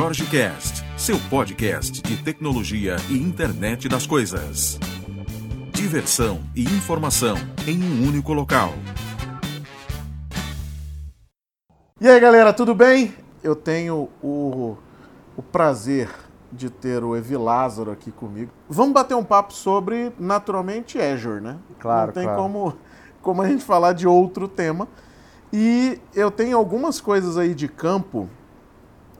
Jorge Cast, seu podcast de tecnologia e internet das coisas. Diversão e informação em um único local. E aí, galera, tudo bem? Eu tenho o, o prazer de ter o Evi Lázaro aqui comigo. Vamos bater um papo sobre, naturalmente, Azure, né? Claro, Não tem claro. como, como a gente falar de outro tema. E eu tenho algumas coisas aí de campo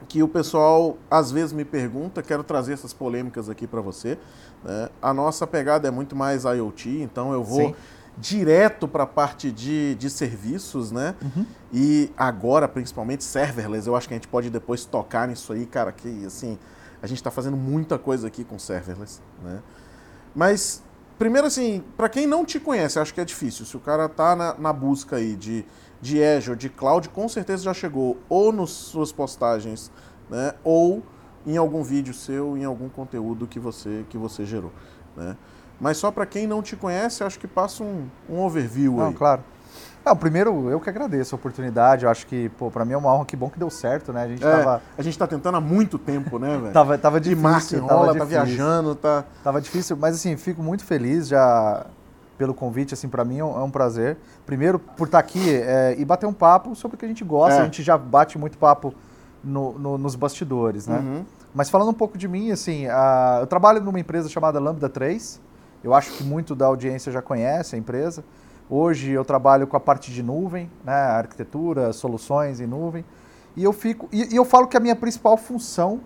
que o pessoal às vezes me pergunta, quero trazer essas polêmicas aqui para você. né? A nossa pegada é muito mais IoT, então eu vou Sim. direto para a parte de, de serviços, né? Uhum. E agora, principalmente serverless, eu acho que a gente pode depois tocar nisso aí, cara, que assim, a gente está fazendo muita coisa aqui com serverless, né? Mas, primeiro assim, para quem não te conhece, acho que é difícil. Se o cara tá na, na busca aí de, de Azure, de cloud, com certeza já chegou ou nas suas postagens, né? Ou em algum vídeo seu, em algum conteúdo que você, que você gerou, né? Mas só para quem não te conhece, acho que passa um, um overview Não, aí. claro. Não, primeiro, eu que agradeço a oportunidade. Eu acho que, pô, pra mim é uma honra. Que bom que deu certo, né? A gente É, tava, a gente tá tentando há muito tempo, né, velho? tava, tava de difícil. marca tava tá difícil. viajando, tá. Tava difícil, mas assim, fico muito feliz já pelo convite, assim, para mim é um, é um prazer. Primeiro, por estar aqui é, e bater um papo sobre o que a gente gosta. É. A gente já bate muito papo no- no- nos bastidores, né? Uhum. Mas falando um pouco de mim, assim, a- eu trabalho numa empresa chamada Lambda 3. Eu acho que muito da audiência já conhece a empresa. Hoje eu trabalho com a parte de nuvem, né, arquitetura, soluções em nuvem. E eu fico e, e eu falo que a minha principal função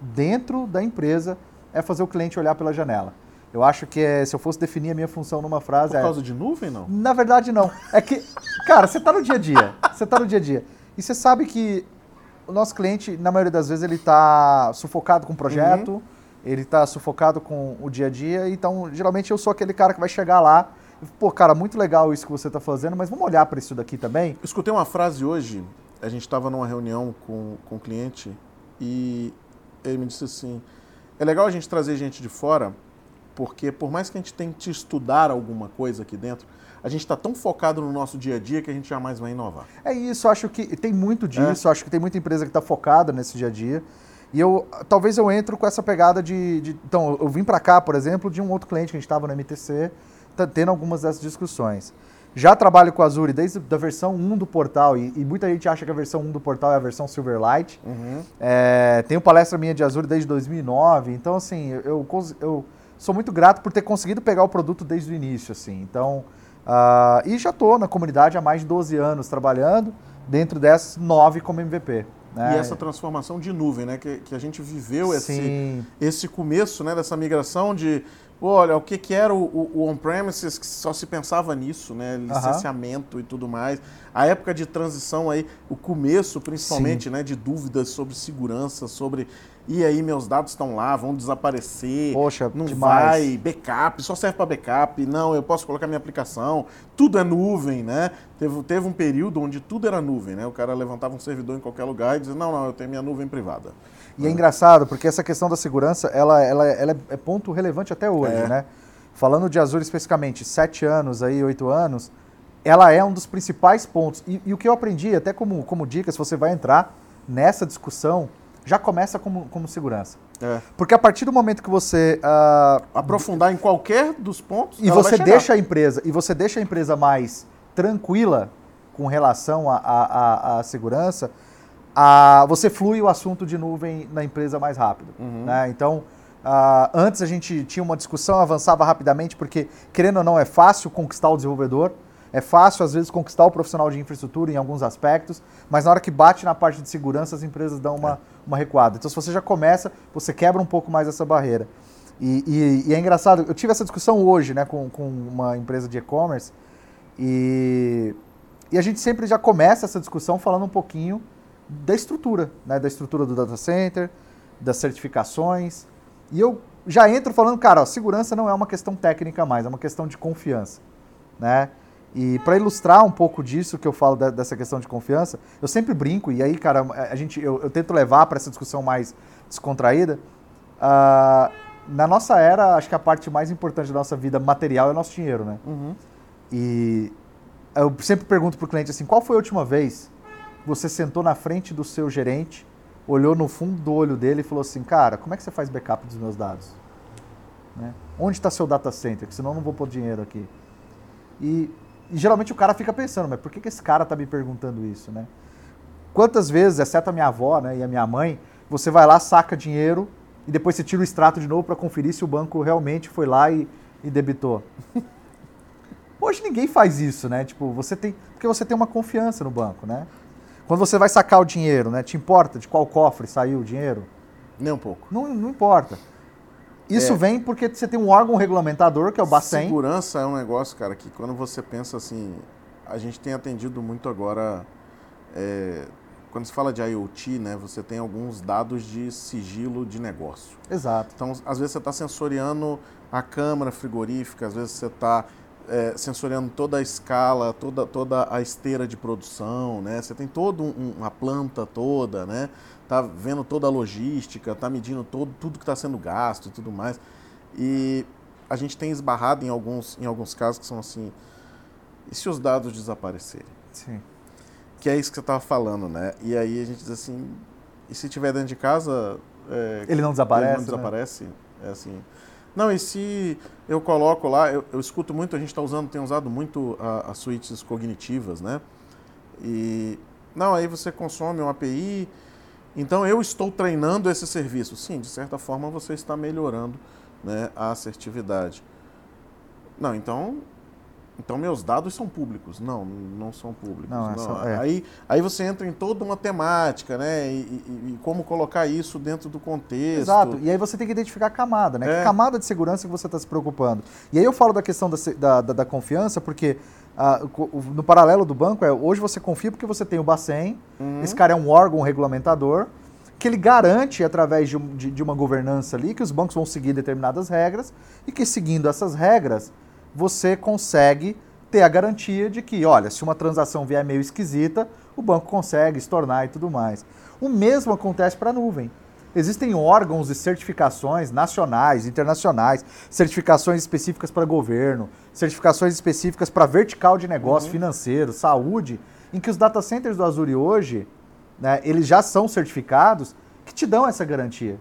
dentro da empresa é fazer o cliente olhar pela janela. Eu acho que é, se eu fosse definir a minha função numa frase Por é causa de nuvem, não? na verdade, não. É que, cara, você tá no dia a dia. Você tá no dia a dia. E você sabe que o nosso cliente, na maioria das vezes, ele tá sufocado com o projeto, ele tá sufocado com o dia a dia. Então, geralmente, eu sou aquele cara que vai chegar lá. e, Pô, cara, muito legal isso que você tá fazendo, mas vamos olhar para isso daqui também? Eu escutei uma frase hoje, a gente estava numa reunião com, com um cliente e ele me disse assim: é legal a gente trazer gente de fora, porque por mais que a gente tente estudar alguma coisa aqui dentro, a gente está tão focado no nosso dia a dia que a gente jamais vai inovar. É isso, acho que tem muito disso, acho que tem muita empresa que está focada nesse dia a dia. E eu, talvez eu entro com essa pegada de, de- então, eu vim para cá, por exemplo, de um outro cliente que a gente estava no MTC, tá tendo algumas dessas discussões. Já trabalho com a Azure desde a versão 1 do portal, e, e muita gente acha que a versão 1 do portal é a versão Silverlight. É, tenho palestra minha de Azure desde 2009, então assim, eu, eu, eu sou muito grato por ter conseguido pegar o produto desde o início, assim. Então, ah, e já estou na comunidade há mais de 12 anos trabalhando, dentro dessas, nove como MVP. né? E essa transformação de nuvem, né? Que, que a gente viveu esse, Sim, esse começo né, dessa migração de, olha, o que, que era o, o- on-premises, que só se pensava nisso, né? Licenciamento e tudo mais. A época de transição aí, o começo principalmente, né? De dúvidas sobre segurança, sobre, e aí meus dados estão lá, vão desaparecer. poxa, Não demais. vai, backup, só serve para backup. Não, eu posso colocar minha aplicação. Tudo é nuvem, né? Teve, teve um período onde tudo era nuvem, né? O cara levantava um servidor em qualquer lugar e dizia, não, não, eu tenho minha nuvem privada. E é engraçado, porque essa questão da segurança, ela, ela, ela é ponto relevante até hoje, É. né? Falando de Azure especificamente, sete anos aí, oito anos, ela é um dos principais pontos. E, e o que eu aprendi, até como, como dica, se você vai entrar nessa discussão, já começa como, como segurança. É. Porque a partir do momento que você ah, Aprofundar em qualquer dos pontos. e você deixa a empresa e você deixa a empresa mais tranquila com relação à segurança, a- você flui o assunto de nuvem na empresa mais rápido. Uhum. né? Então, ah, antes a gente tinha uma discussão, avançava rapidamente, porque, querendo ou não, é fácil conquistar o desenvolvedor, é fácil, às vezes, conquistar o profissional de infraestrutura em alguns aspectos, mas na hora que bate na parte de segurança, as empresas dão uma, uma recuada. Então, se você já começa, você quebra um pouco mais essa barreira. E, e- e é engraçado, eu tive essa discussão hoje né, com, com uma empresa de e-commerce e, e a gente sempre já começa essa discussão falando um pouquinho da estrutura, né, da estrutura do data center, das certificações. E eu já entro falando, cara, ó, segurança não é uma questão técnica mais, é uma questão de confiança. Né? E para ilustrar um pouco disso que eu falo da- dessa questão de confiança, eu sempre brinco, e aí, cara, a gente, eu, eu tento levar para essa discussão mais descontraída. Ah, na nossa era, acho que a parte mais importante da nossa vida material é o nosso dinheiro, né? Uhum. E eu sempre pergunto pro cliente assim, qual foi a última vez você sentou na frente do seu gerente olhou no fundo do olho dele e falou assim, cara, como é que você faz backup dos meus dados? Né? Onde está seu data center? Que senão eu não vou pôr dinheiro aqui. E, e, geralmente o cara fica pensando, mas por que, que esse cara está me perguntando isso, né? Quantas vezes, exceto a minha avó né, e a minha mãe, você vai lá, saca dinheiro e depois você tira o extrato de novo para conferir se o banco realmente foi lá e, e debitou. Hoje ninguém faz isso, né? Tipo, você tem. Porque você tem uma confiança no banco, né? Quando você vai sacar o dinheiro, né? Te importa de qual cofre saiu o dinheiro? Nem um pouco. Não, não importa. Isso é. vem porque você tem um órgão regulamentador, que é o Bacen. Segurança é um negócio, cara, que quando você pensa assim, a gente tem atendido muito agora. É, quando se fala de IoT, né, você tem alguns dados de sigilo de negócio. Exato. Então, às vezes você está sensoriando a câmara frigorífica, às vezes você está é, sensoriando toda a escala, toda, toda a esteira de produção, né? Você tem toda um, uma planta toda, né? Tá vendo toda a logística, tá medindo todo, tudo que está sendo gasto e tudo mais. E a gente tem esbarrado em alguns, em alguns casos que são assim, e se os dados desaparecerem? Sim. Que é isso que você estava falando, né? E aí a gente diz assim, e se tiver dentro de casa... É, ele não desaparece? Ele não desaparece? Né? É assim... Não, e se eu coloco lá, eu, eu escuto muito, a gente está usando, tem usado muito as suítes cognitivas, né? E não, aí você consome uma API, então eu estou treinando esse serviço. Sim, de certa forma você está melhorando né, a assertividade. Não, então então, meus dados são públicos. Não, não são públicos. Não, é não. É. Aí, aí você entra em toda uma temática, né? E, e, e, como colocar isso dentro do contexto. Exato. E aí você tem que identificar a camada, né? É. Que camada de segurança que você está se preocupando. E aí eu falo da questão da, da, da confiança, porque ah, no paralelo do banco é hoje você confia porque você tem o Bacen, uhum. esse cara é um órgão regulamentador, que ele garante, através de, de, de uma governança ali, que os bancos vão seguir determinadas regras e que seguindo essas regras você consegue ter a garantia de que, olha, se uma transação vier meio esquisita, o banco consegue estornar e tudo mais. O mesmo acontece para a nuvem. Existem órgãos de certificações nacionais, internacionais, certificações específicas para governo, certificações específicas para vertical de negócio uhum. financeiro, saúde, em que os data centers do Azure hoje, né, eles já são certificados que te dão essa garantia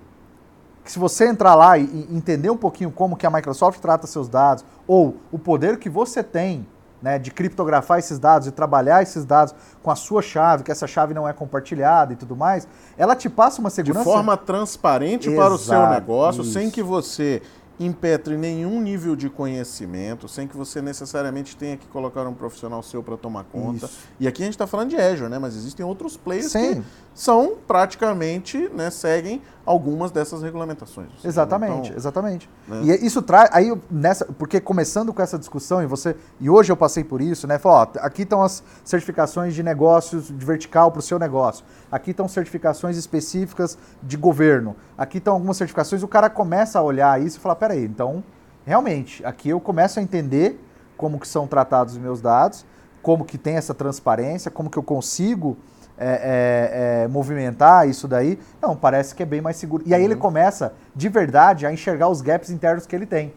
que se você entrar lá e, e entender um pouquinho como que a Microsoft trata seus dados, ou o poder que você tem né, de criptografar esses dados e trabalhar esses dados com a sua chave, que essa chave não é compartilhada e tudo mais, ela te passa uma segurança. De forma transparente Exato, para o seu negócio, isso. sem que você impetre nenhum nível de conhecimento, sem que você necessariamente tenha que colocar um profissional seu para tomar conta. Isso. E aqui a gente está falando de Azure, né? Mas existem outros players Sim. que são praticamente, né, seguem algumas dessas regulamentações. Exatamente, então, exatamente. Né? E isso traz aí nessa, porque começando com essa discussão e você e hoje eu passei por isso, né? Falou, ó, aqui estão as certificações de negócios de vertical para o seu negócio. Aqui estão certificações específicas de governo. Aqui estão algumas certificações. O cara começa a olhar isso e falar, peraí, então realmente aqui eu começo a entender como que são tratados os meus dados, como que tem essa transparência, como que eu consigo é, é, é, movimentar isso daí. Não, parece que é bem mais seguro. E aí uhum. ele começa, de verdade, a enxergar os gaps internos que ele tem.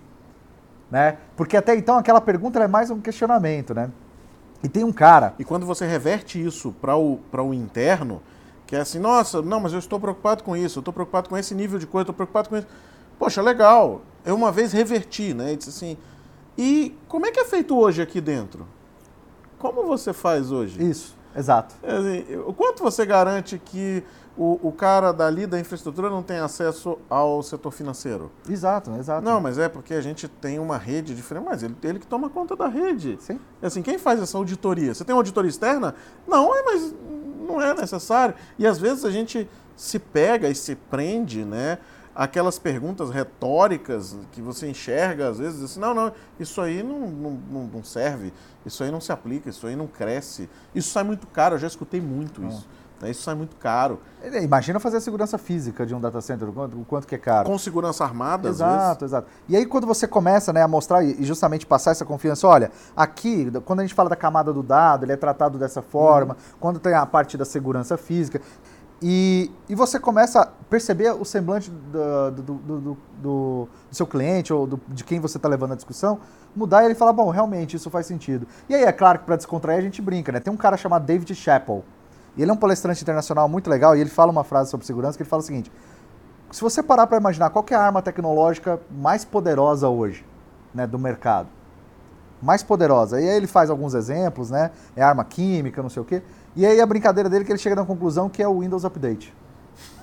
Né? Porque até então aquela pergunta é mais um questionamento, né? E tem um cara. E quando você reverte isso para o, o interno, que é assim, nossa, não, mas eu estou preocupado com isso, eu estou preocupado com esse nível de coisa, estou preocupado com isso. Poxa, legal. Eu uma vez reverti, né? E disse assim, e como é que é feito hoje aqui dentro? Como você faz hoje? Isso. Exato. É assim, o quanto você garante que o, o, cara dali da infraestrutura não tem acesso ao setor financeiro? Exato, exato. Não, mas é porque a gente tem uma rede diferente, mas ele, ele que toma conta da rede. Sim. É assim, quem faz essa auditoria? Você tem uma auditoria externa? Não, é, mas não é necessário. E às vezes a gente se pega e se prende, né? Aquelas perguntas retóricas que você enxerga, às vezes, assim, não, não, isso aí não, não, não serve, isso aí não se aplica, isso aí não cresce, isso sai muito caro, eu já escutei muito isso. Né? Isso sai muito caro. Imagina fazer a segurança física de um data center, o quanto, o quanto que é caro. Com segurança armada, Exato, exato. E aí quando você começa né, a mostrar e justamente passar essa confiança, olha, aqui, quando a gente fala da camada do dado, ele é tratado dessa forma, uhum. quando tem a parte da segurança física, e, e você começa a perceber o semblante do, do, do, do, seu cliente ou de quem você está levando a discussão, mudar e ele fala, bom, realmente isso faz sentido. E aí é claro que para descontrair a gente brinca, né? Tem um cara chamado David Chappell, E ele é um palestrante internacional muito legal e ele fala uma frase sobre segurança que ele fala o seguinte: se você parar para imaginar qual é a arma tecnológica mais poderosa hoje, né, do mercado, mais poderosa. E aí ele faz alguns exemplos, né? É arma química, não sei o quê. E aí a brincadeira dele é que ele chega na conclusão que é o Windows Update.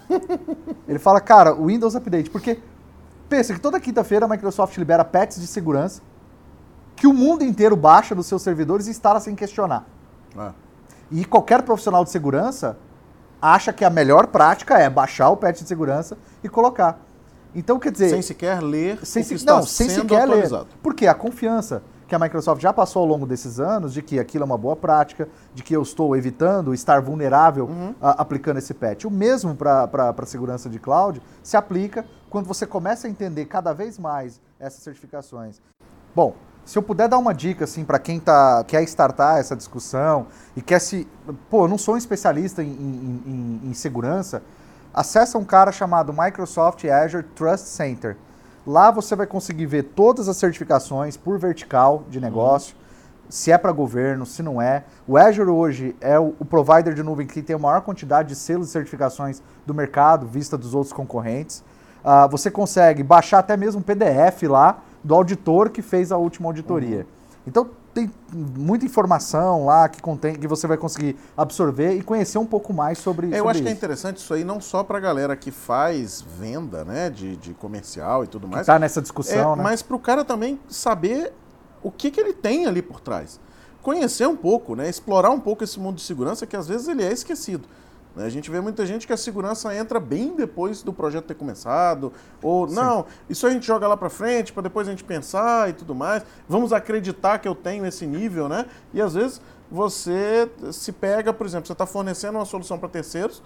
ele fala, cara, o Windows Update, porque pensa que toda quinta-feira a Microsoft libera patches de segurança que o mundo inteiro baixa nos seus servidores e instala sem questionar. É. E qualquer profissional de segurança acha que a melhor prática é baixar o patch de segurança e colocar. Então, quer dizer. Sem sequer ler. Sem se, não, sem sequer atualizado. ler. Por quê? A confiança que a Microsoft já passou ao longo desses anos de que aquilo é uma boa prática, de que eu estou evitando estar vulnerável uhum. a, aplicando esse patch. O mesmo para a segurança de cloud se aplica quando você começa a entender cada vez mais essas certificações. Bom, se eu puder dar uma dica assim para quem tá, quer startar essa discussão e quer se. Pô, eu não sou um especialista em, em, em, em segurança, acessa um cara chamado Microsoft Azure Trust Center. Lá você vai conseguir ver todas as certificações por vertical de negócio, uhum. se é para governo, se não é. O Azure hoje é o, o, provider de nuvem que tem a maior quantidade de selos e certificações do mercado, vista dos outros concorrentes. Uh, você consegue baixar até mesmo um PDF lá do auditor que fez a última auditoria. Uhum. Então tem muita informação lá que contém que você vai conseguir absorver e conhecer um pouco mais sobre, é, sobre Eu acho isso. que é interessante isso aí não só para a galera que faz venda, né, de, de comercial e tudo mais. Está nessa discussão, é, né? Mas para o cara também saber o que, que ele tem ali por trás. Conhecer um pouco, né, explorar um pouco esse mundo de segurança que às vezes ele é esquecido. Né? A gente vê muita gente que a segurança entra bem depois do projeto ter começado, ou Sim. não, isso a gente joga lá para frente para depois a gente pensar e tudo mais. Vamos acreditar que eu tenho esse nível, né? E às vezes você se pega, por exemplo, você está fornecendo uma solução para terceiros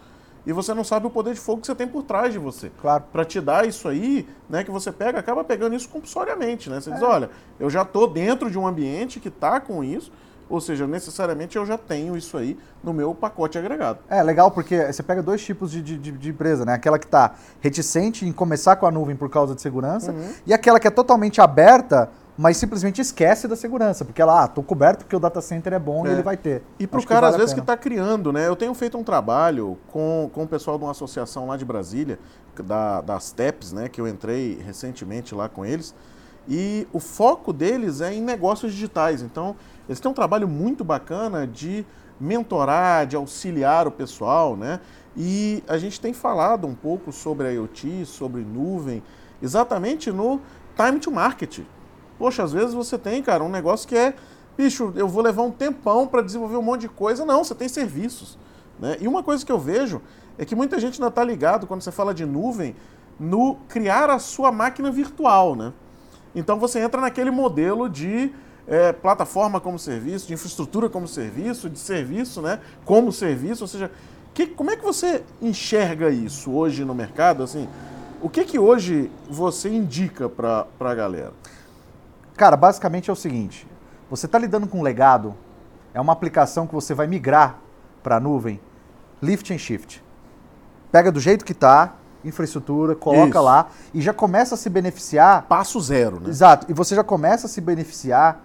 e você não sabe o poder de fogo que você tem por trás de você. Claro. Para te dar isso aí, né, que você pega, acaba pegando isso compulsoriamente, né? Você é. diz, olha, eu já estou dentro de um ambiente que está com isso, ou seja, necessariamente eu já tenho isso aí no meu pacote agregado. É legal porque você pega dois tipos de, de, de empresa, né? Aquela que está reticente em começar com a nuvem por causa de segurança uhum. e aquela que é totalmente aberta, mas simplesmente esquece da segurança, porque ela, ah, tô coberto porque o data center é bom é. e ele vai ter. E para o cara, vale às vezes, que está criando, né? Eu tenho feito um trabalho com, com o pessoal de uma associação lá de Brasília, da, das TEPs, né? Que eu entrei recentemente lá com eles. E o foco deles é em negócios digitais. Então, eles têm um trabalho muito bacana de mentorar, de auxiliar o pessoal, né? E a gente tem falado um pouco sobre IoT, sobre nuvem, exatamente no time to market. Poxa, às vezes você tem, cara, um negócio que é, bicho, eu vou levar um tempão para desenvolver um monte de coisa. Não, você tem serviços. Né? E uma coisa que eu vejo é que muita gente ainda está ligado, quando você fala de nuvem, no criar a sua máquina virtual, né? Então você entra naquele modelo de é, plataforma como serviço, de infraestrutura como serviço, de serviço né, como serviço, ou seja, que, como é que você enxerga isso hoje no mercado? Assim, o que, que hoje você indica para a galera? Cara, basicamente é o seguinte, você está lidando com um legado, é uma aplicação que você vai migrar para a nuvem, lift and shift. Pega do jeito que está, infraestrutura, coloca Isso. lá e já começa a se beneficiar. Passo zero, né? Exato. E você já começa a se beneficiar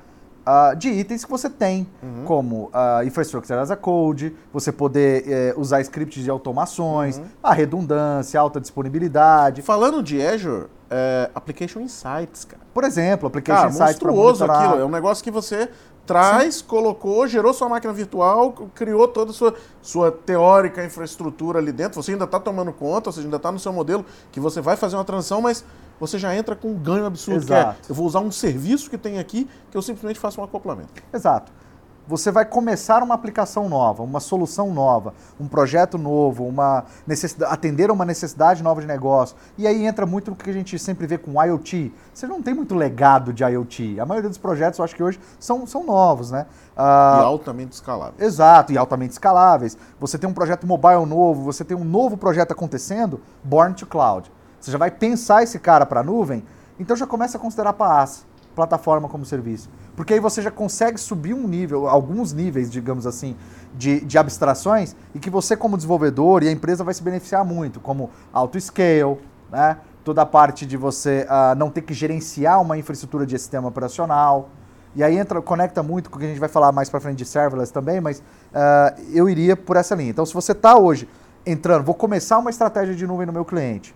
uh, de itens que você tem, uhum. como uh, Infrastructure as a Code, você poder uh, usar scripts de automações, uhum. a redundância, alta disponibilidade. Falando de Azure, é, Application Insights, cara. Por exemplo, Application cara, Insights monitorar... aquilo. É um negócio que você traz, Sim. colocou, gerou sua máquina virtual, criou toda a sua, sua teórica infraestrutura ali dentro. Você ainda está tomando conta, você ainda está no seu modelo que você vai fazer uma transição, mas você já entra com um ganho absurdo. Exato. Que é, eu vou usar um serviço que tem aqui que eu simplesmente faço um acoplamento. Exato você vai começar uma aplicação nova, uma solução nova, um projeto novo, uma necessidade, atender a uma necessidade nova de negócio. E aí entra muito no que a gente sempre vê com IoT. Você não tem muito legado de IoT. A maioria dos projetos, eu acho que hoje, são, são novos, né? Uh, e altamente escaláveis. Exato, e altamente escaláveis. Você tem um projeto mobile novo, você tem um novo projeto acontecendo, Born to Cloud. Você já vai pensar esse cara para a nuvem, então já começa a considerar PaaS, plataforma como serviço. Porque aí você já consegue subir um nível, alguns níveis, digamos assim, de, de abstrações e que você, como desenvolvedor e a empresa vai se beneficiar muito, como auto-scale, né? toda a parte de você uh, não ter que gerenciar uma infraestrutura de sistema operacional. E aí entra, conecta muito com o que a gente vai falar mais para frente de serverless também, mas uh, eu iria por essa linha. Então, se você está hoje entrando, vou começar uma estratégia de nuvem no meu cliente.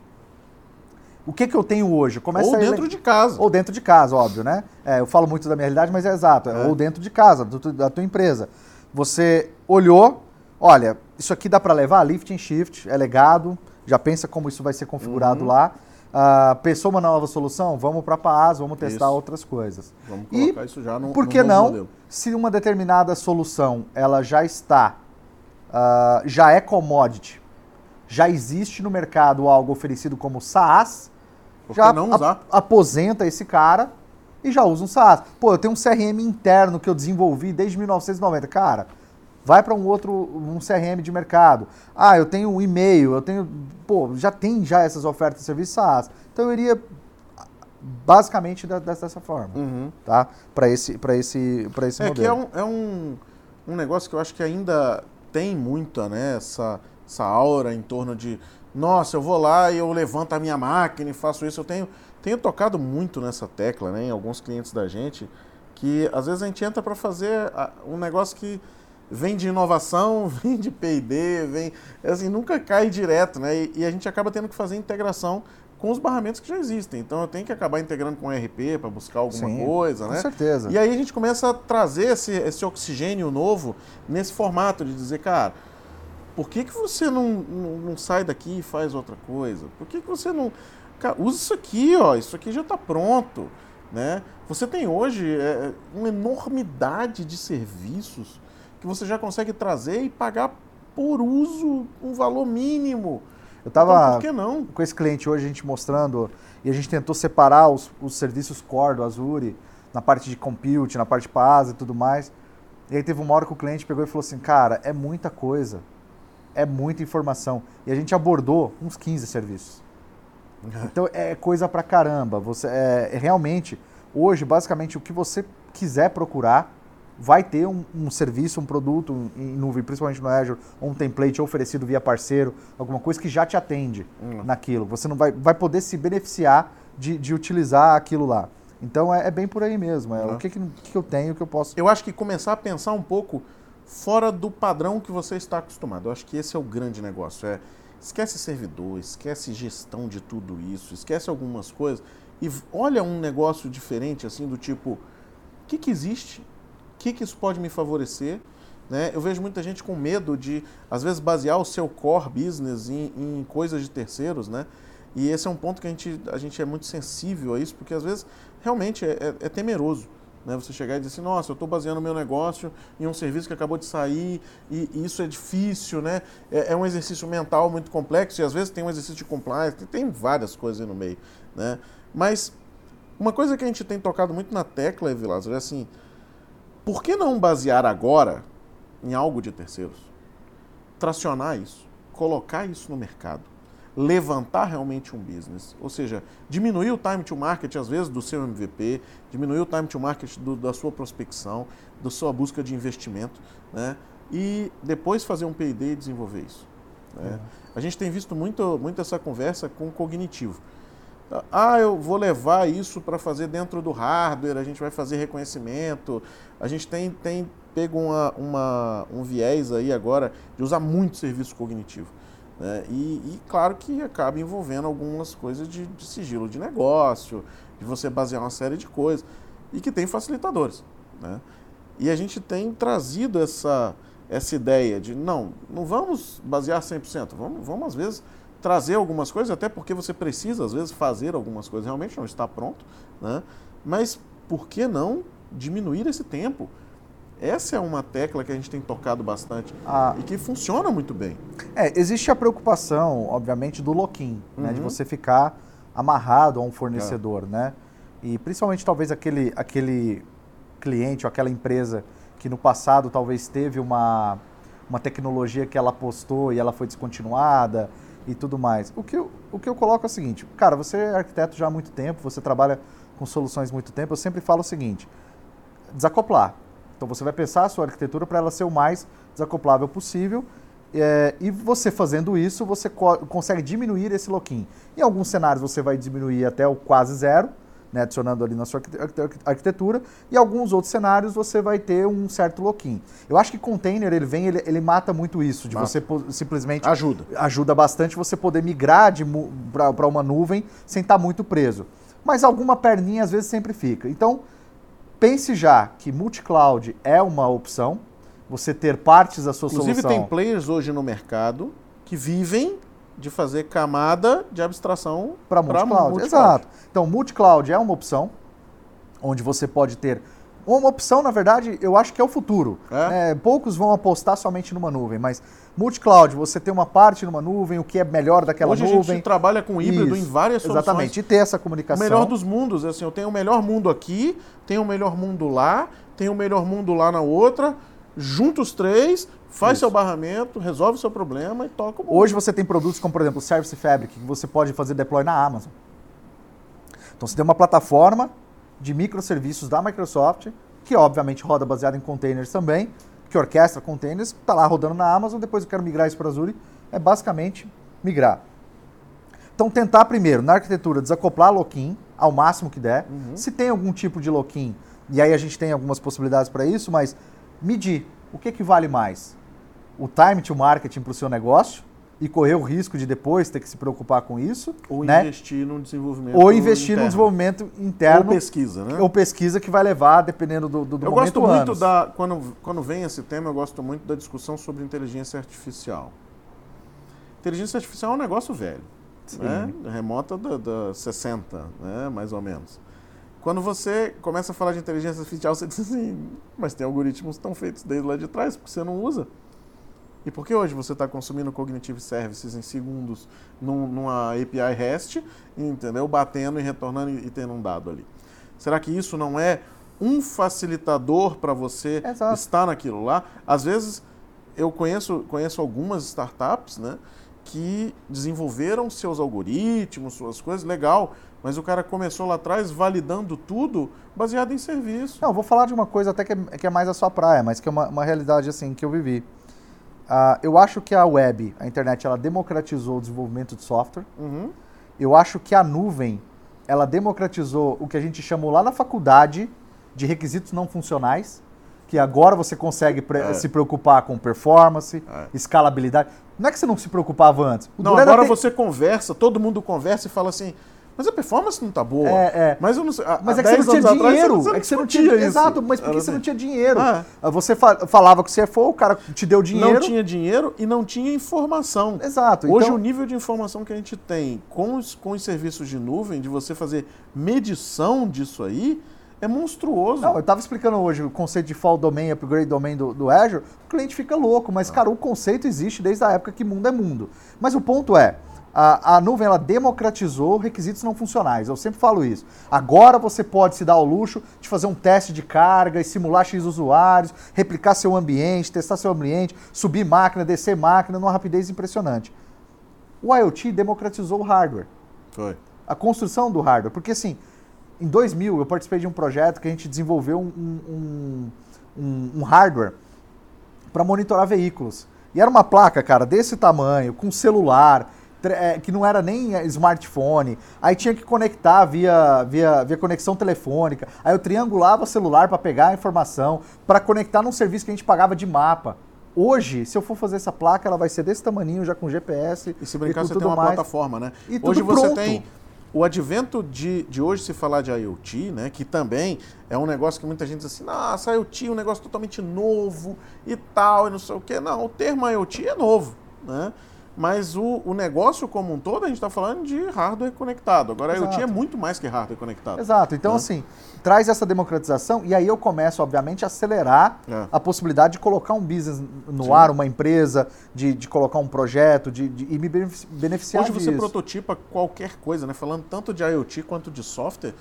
O que, que eu tenho hoje? Começa ou dentro de casa. Ou dentro de casa, óbvio, né? É, eu falo muito da minha realidade, mas é exato. É. Ou dentro de casa, do, da tua empresa. Você olhou, olha, isso aqui dá para levar lift and shift, é legado, já pensa como isso vai ser configurado uhum. lá. Uh, pensou uma nova solução? Vamos para a PAS, vamos testar isso. outras coisas. Vamos colocar e, isso já no Por que não, modelo. se uma determinada solução ela já está, uh, já é commodity, já existe no mercado algo oferecido como SaaS, Por já aposenta esse cara e já usa um SaaS. Pô, eu tenho um CRM interno que eu desenvolvi desde 1990. Cara, vai para um outro, um CRM de mercado. Ah, eu tenho um e-mail, eu tenho, pô, já tem já essas ofertas de serviços SaaS. Então eu iria basicamente dessa forma, uhum. tá? Para esse, para esse, para esse é modelo. Que é um, é um, um negócio que eu acho que ainda tem muita, né? Essa, essa aura em torno de, nossa, eu vou lá e eu levanto a minha máquina e faço isso. Eu tenho, tenho tocado muito nessa tecla, né? Em alguns clientes da gente, que às vezes a gente entra para fazer um negócio que vem de inovação, vem de P&D, vem assim nunca cai direto, né? E, e, a gente acaba tendo que fazer integração com os barramentos que já existem. Então eu tenho que acabar integrando com o RP para buscar alguma Sim, coisa, com né? Com certeza. E aí a gente começa a trazer esse, esse oxigênio novo nesse formato de dizer, cara, por que, que você não, não, não sai daqui e faz outra coisa? Por que, que você não. Cara, usa isso aqui, ó. Isso aqui já está pronto. Né? Você tem hoje é, uma enormidade de serviços que você já consegue trazer e pagar por uso um valor mínimo. Eu estava então, por que não? com esse cliente hoje, a gente mostrando, e a gente tentou separar os, os serviços core do Azure, na parte de compute, na parte de PaaS e tudo mais. E aí teve uma hora que o cliente pegou e falou assim, cara, é muita coisa, é muita informação. E a gente abordou uns 15 serviços. Então é coisa pra caramba. Você é, é realmente hoje basicamente o que você quiser procurar vai ter um, um, serviço, um produto em nuvem, principalmente no Azure, ou um template oferecido via parceiro, alguma coisa que já te atende hum. naquilo. Você não vai, vai poder se beneficiar de, de utilizar aquilo lá. Então é, é bem por aí mesmo. É. O que, que, que eu tenho que eu posso. Eu acho que começar a pensar um pouco fora do padrão que você está acostumado. Eu acho que esse é o grande negócio. É esquece servidor, esquece gestão de tudo isso, esquece algumas coisas e olha um negócio diferente assim do tipo, o que, que existe que, que isso pode me favorecer? Né? Eu vejo muita gente com medo de, às vezes, basear o seu core business em, em coisas de terceiros, né? E esse é um ponto que a gente, a gente é muito sensível a isso, porque às vezes realmente é, é, é temeroso. Né? Você chegar e dizer assim, nossa, eu estou baseando meu negócio em um serviço que acabou de sair e, isso é difícil, né? É, é, um exercício mental muito complexo e às vezes tem um exercício de compliance, tem várias coisas aí no meio, né? Mas uma coisa que a gente tem tocado muito na tecla, Vilas, é assim, por que não basear agora em algo de terceiros? Tracionar isso, colocar isso no mercado, levantar realmente um business, ou seja, diminuir o time to market às vezes do seu MVP, diminuir o time to market do, da sua prospecção, da sua busca de investimento, né? E depois fazer um P&D e desenvolver isso. Né? A gente tem visto muito, muito essa conversa com o cognitivo. Ah, eu vou levar isso para fazer dentro do hardware, a gente vai fazer reconhecimento. A gente tem, tem pego uma, uma, um viés aí agora de usar muito serviço cognitivo. Né? E, e, claro que acaba envolvendo algumas coisas de, de, sigilo de negócio, de você basear uma série de coisas, e que tem facilitadores. Né? E a gente tem trazido essa, essa ideia de, não, não vamos basear 100%, vamos, vamos às vezes trazer algumas coisas, até porque você precisa, às vezes, fazer algumas coisas, realmente não está pronto, né? mas por que não diminuir esse tempo? Essa é uma tecla que a gente tem tocado bastante ah, e que funciona muito bem. É, existe a preocupação, obviamente, do lock-in, uhum. né, de uhum. você ficar amarrado a um fornecedor, é. né? E principalmente talvez aquele, aquele cliente ou aquela empresa que no passado talvez teve uma, uma tecnologia que ela apostou e ela foi descontinuada, e tudo mais. O que, eu, o que eu coloco é o seguinte, cara, você é arquiteto já há muito tempo, você trabalha com soluções há muito tempo, eu sempre falo o seguinte, desacoplar. Então você vai pensar a sua arquitetura para ela ser o mais desacoplável possível é, e você fazendo isso, você co consegue diminuir esse lock-in. Em alguns cenários você vai diminuir até o quase zero, né, adicionando ali na sua arquitetura, e alguns outros cenários você vai ter um certo lock-in. Eu acho que container ele vem, ele, ele mata muito isso, de Mata. você simplesmente Ajuda. ajuda bastante você poder migrar para uma nuvem sem estar muito preso. Mas alguma perninha às vezes sempre fica. Então, pense já que multi-cloud é uma opção, você ter partes da sua Inclusive solução. tem players hoje no mercado que vivem de fazer camada de abstração para multi-cloud. multi-cloud. Exato. Então, multi-cloud é uma opção, onde você pode ter. Uma opção, na verdade, eu acho que é o futuro. É? né? poucos vão apostar somente numa nuvem, mas multi-cloud, você tem uma parte numa nuvem, o que é melhor daquela Hoje a nuvem. gente trabalha com híbrido Isso, em várias soluções. Exatamente, e ter essa O comunicação. melhor dos mundos, assim, eu tenho o melhor mundo aqui, tenho o melhor mundo lá, tenho o melhor mundo lá na outra, junta os três, faz Isso. seu barramento, resolve o seu problema e toca o mundo. Hoje você tem produtos como, por exemplo, o Service Fabric, que você pode fazer deploy na Amazon. Então você tem uma plataforma de microserviços da Microsoft, que obviamente roda baseado em containers também, que orquestra containers, está lá rodando na Amazon, depois eu quero migrar isso para Azure, é basicamente migrar. Então tentar primeiro, na arquitetura, desacoplar lock-in ao máximo que der. Se tem algum tipo de lock-in, e aí a gente tem algumas possibilidades para isso, mas medir o que, que vale mais o time to marketing para o seu negócio e correr o risco de depois ter que se preocupar com isso, Ou né? investir no desenvolvimento ou investir no interno. desenvolvimento interno Ou pesquisa, né? ou pesquisa que vai levar, dependendo do, do, do eu momento, gosto muito anos. da. Quando, quando vem esse tema, eu gosto muito da discussão sobre inteligência artificial. Inteligência artificial é um negócio velho, né? remota da, da 60, né? mais ou menos. Quando você começa a falar de inteligência artificial, você diz assim, mas tem algoritmos que estão feitos desde lá de trás, porque você não usa. E por que hoje você está consumindo Cognitive Services em segundos num- numa API REST, entendeu? Batendo e retornando e, e tendo um dado ali? Será que isso não é um facilitador para você Exato. estar naquilo lá? Às vezes eu conheço, conheço algumas startups, né? Que desenvolveram seus algoritmos, suas coisas, legal, mas o cara começou lá atrás validando tudo baseado em serviço. Não, eu vou falar de uma coisa até que é, que é mais a sua praia, mas que é uma, uma realidade assim que eu vivi. Ah, eu acho que a web, a internet, ela democratizou o desenvolvimento de software. Uhum. Eu acho que a nuvem, ela democratizou o que a gente chamou lá na faculdade de requisitos não funcionais, que agora você consegue É. se preocupar com performance, É. escalabilidade. Não é que você não se preocupava antes. O Não, agora ter- você conversa, todo mundo conversa e fala assim, mas a performance não tá boa. É, é. Mas eu não sei. Mas há é que você 10 não tinha anos atrás, dinheiro. você é que você não tinha. Exato, mas por que você não tinha dinheiro? Ah. Ah, Você fa- falava que você for, o cara te deu dinheiro. Não tinha dinheiro e não tinha informação. Exato. Hoje então, o nível de informação que a gente tem com os, com os serviços de nuvem, de você fazer medição disso aí, é monstruoso. Não, eu estava explicando hoje o conceito de fall domain, upgrade domain do, do Azure. O cliente fica louco, mas, cara, o conceito existe desde a época que mundo é mundo. Mas o ponto é, a, a nuvem ela democratizou requisitos não funcionais. Eu sempre falo isso. Agora você pode se dar ao luxo de fazer um teste de carga e simular X usuários, replicar seu ambiente, testar seu ambiente, subir máquina, descer máquina numa rapidez impressionante. O IoT democratizou o hardware Foi. a construção do hardware. Porque assim, em 2000 eu participei de um projeto que a gente desenvolveu um, um- um- um hardware para monitorar veículos. E era uma placa, cara, desse tamanho, com celular, que não era nem é, smartphone. Aí tinha que conectar via, via, via conexão telefônica. Aí eu triangulava o celular para pegar a informação, para conectar num serviço que a gente pagava de mapa. Hoje, se eu for fazer essa placa, ela vai ser desse tamaninho, já com GPS E se brincar, com você tudo tem uma mais. plataforma, né? E tudo hoje você pronto. tem o advento de, de hoje se falar de IoT, né? Que também é um negócio que muita gente diz assim, nossa, IoT é um negócio totalmente novo e tal, e não sei o quê. Não, o termo IoT é novo, né? Mas o, o negócio como um todo, a gente está falando de hardware conectado. Agora, IoT é Exato. muito mais que hardware conectado. Exato. Então, Né? assim, traz essa democratização e aí eu começo, obviamente, a acelerar É. a possibilidade de colocar um business no Sim. ar, uma empresa, de, de colocar um projeto, de, de, e me benefici- beneficiar Hoje você disso. prototipa qualquer coisa, né? Falando tanto de IoT quanto de software,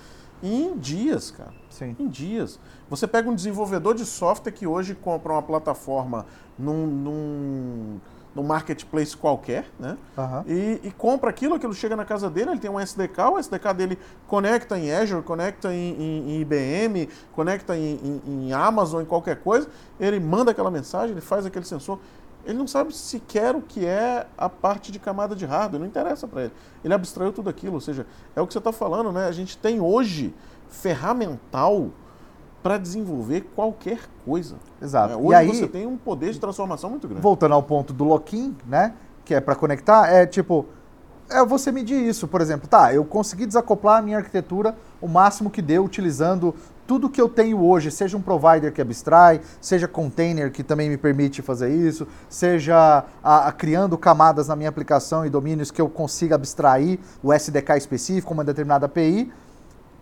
em dias, cara. Sim. Em dias. Você pega um desenvolvedor de software que hoje compra uma plataforma num, num, num marketplace qualquer, né? Aham. E, e compra aquilo, aquilo chega na casa dele, ele tem um SDK, o SDK dele conecta em Azure, conecta em, em- em IBM, conecta em, em- em Amazon, em qualquer coisa, ele manda aquela mensagem, ele faz aquele sensor. Ele não sabe sequer o que é a parte de camada de hardware, não interessa para ele. Ele abstraiu tudo aquilo, ou seja, é o que você está falando, né? A gente tem hoje ferramental para desenvolver qualquer coisa. Exato. E Hoje aí- você tem um poder de transformação muito grande. Voltando ao ponto do lock-in, né? Que é para conectar, é tipo, é você medir isso, por exemplo, tá, eu consegui desacoplar a minha arquitetura o máximo que deu utilizando tudo que eu tenho hoje, seja um provider que abstrai, seja container que também me permite fazer isso, seja a- a criando camadas na minha aplicação e domínios que eu consiga abstrair o SDK específico, uma determinada API.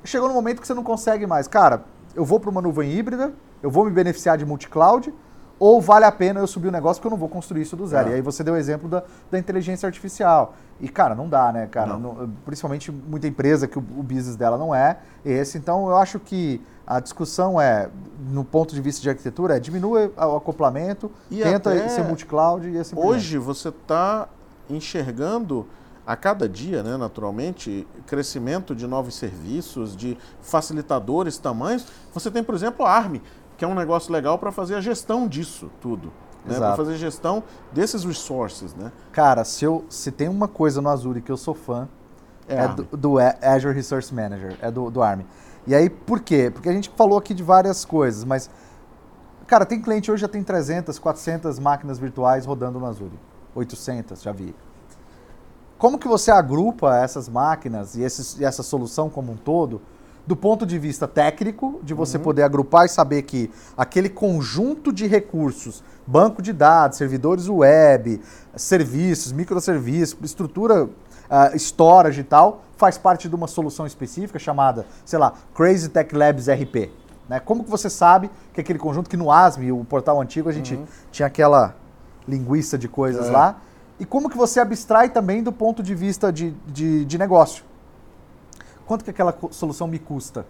Chegou no momento que você não consegue mais. Cara, eu vou para uma nuvem híbrida, eu vou me beneficiar de multi-cloud, ou vale a pena eu subir o negócio porque eu não vou construir isso do zero. É. E aí você deu o exemplo da, da inteligência artificial. E, cara, não dá, né, cara? Não. Não- principalmente muita empresa que o, o business dela não é esse. Então, eu acho que a discussão é, no ponto de vista de arquitetura, é diminua o acoplamento, E tenta ser multi-cloud e assim. Hoje você está enxergando a cada dia, né, naturalmente, crescimento de novos serviços, de facilitadores, tamanhos. Você tem, por exemplo, a ARM, que é um negócio legal para fazer a gestão disso tudo. Né, para fazer gestão desses resources. Né? Cara, se, eu, se tem uma coisa no Azure que eu sou fã, É é, do, do A- Azure Resource Manager, é do, do ARM. E aí, por quê? Porque a gente falou aqui de várias coisas, mas, cara, tem cliente hoje já tem 300, 400 máquinas virtuais rodando no Azure. 800, já vi. Como que você agrupa essas máquinas e, esses, e essa solução como um todo, do ponto de vista técnico, de você poder agrupar e saber que aquele conjunto de recursos, banco de dados, servidores web, serviços, microserviços, estrutura ah, storage e tal, faz parte de uma solução específica chamada, sei lá, Crazy Tech Labs RP. Né? Como que você sabe que aquele conjunto, que no ASME, o portal antigo, a gente tinha aquela linguiça de coisas É. lá, e como que você abstrai também do ponto de vista de, de, de negócio. Quanto que aquela solução me custa?